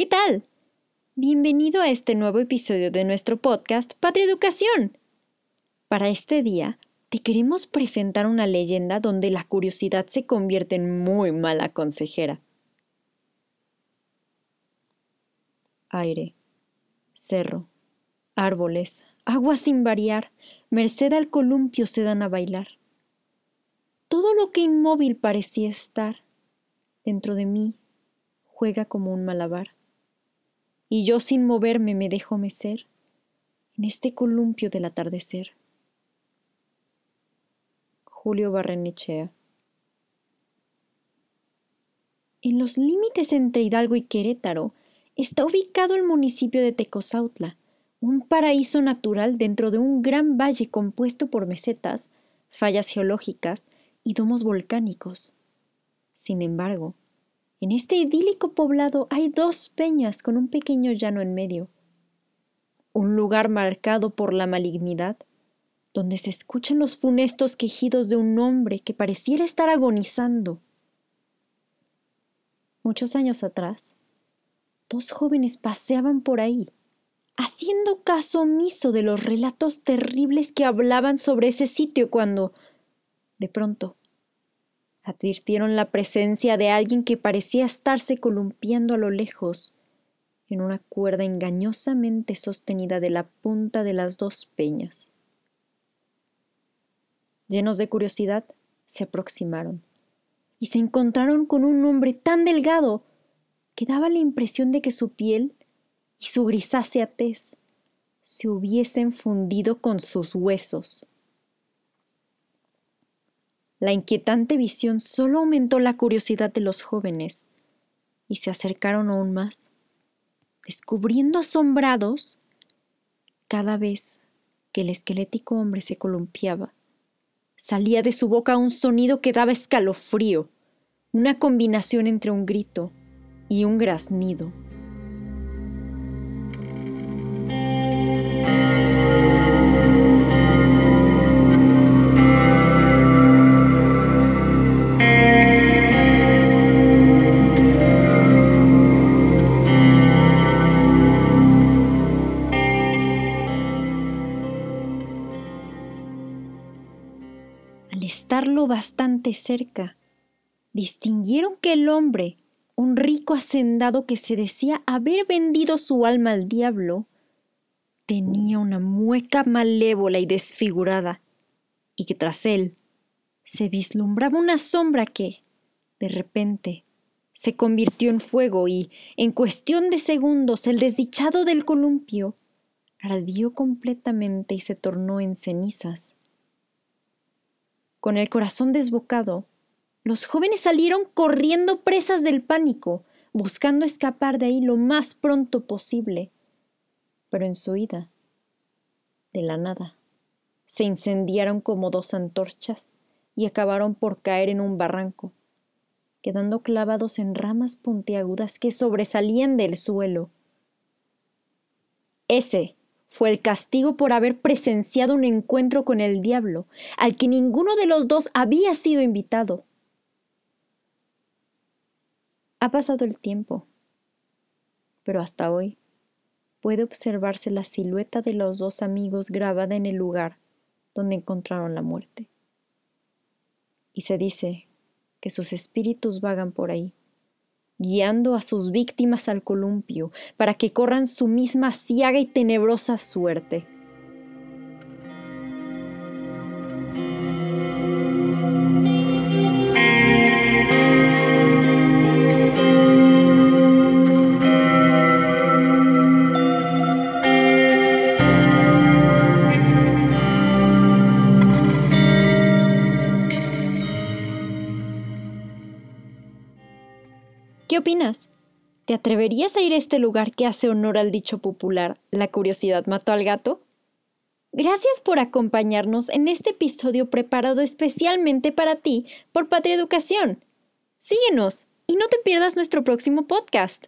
¿Qué tal? Bienvenido a este nuevo episodio de nuestro podcast Patria Educación. Para este día, te queremos presentar una leyenda donde la curiosidad se convierte en muy mala consejera. Aire, cerro, árboles, agua sin variar, merced al columpio se dan a bailar. Todo lo que inmóvil parecía estar dentro de mí juega como un malabar y yo sin moverme me dejo mecer en este columpio del atardecer. Julio Barrenechea. En los límites entre Hidalgo y Querétaro está ubicado el municipio de Tecozautla, un paraíso natural dentro de un gran valle compuesto por mesetas, fallas geológicas y domos volcánicos. Sin embargo, en este idílico poblado hay dos peñas con un pequeño llano en medio. Un lugar marcado por la malignidad, donde se escuchan los funestos quejidos de un hombre que pareciera estar agonizando. Muchos años atrás, dos jóvenes paseaban por ahí, haciendo caso omiso de los relatos terribles que hablaban sobre ese sitio cuando, de pronto, advirtieron la presencia de alguien que parecía estarse columpiando a lo lejos en una cuerda engañosamente sostenida de la punta de las dos peñas. Llenos de curiosidad, se aproximaron y se encontraron con un hombre tan delgado que daba la impresión de que su piel y su grisácea tez se hubiesen fundido con sus huesos. La inquietante visión solo aumentó la curiosidad de los jóvenes y se acercaron aún más, descubriendo asombrados cada vez que el esquelético hombre se columpiaba. Salía de su boca un sonido que daba escalofrío, una combinación entre un grito y un graznido. Estarlo bastante cerca, distinguieron que el hombre, un rico hacendado que se decía haber vendido su alma al diablo, tenía una mueca malévola y desfigurada, y que tras él se vislumbraba una sombra que, de repente, se convirtió en fuego y, en cuestión de segundos, el desdichado del columpio ardió completamente y se tornó en cenizas. Con el corazón desbocado, los jóvenes salieron corriendo presas del pánico, buscando escapar de ahí lo más pronto posible. Pero en su ida, de la nada, se incendiaron como dos antorchas y acabaron por caer en un barranco, quedando clavados en ramas puntiagudas que sobresalían del suelo. Ese fue el castigo por haber presenciado un encuentro con el diablo, al que ninguno de los dos había sido invitado. Ha pasado el tiempo, pero hasta hoy puede observarse la silueta de los dos amigos grabada en el lugar donde encontraron la muerte. Y se dice que sus espíritus vagan por ahí, guiando a sus víctimas al columpio para que corran su misma ciaga y tenebrosa suerte. ¿Qué opinas? ¿Te atreverías a ir a este lugar que hace honor al dicho popular La curiosidad mató al gato? Gracias por acompañarnos en este episodio preparado especialmente para ti por Patria Educación. Síguenos y no te pierdas nuestro próximo podcast.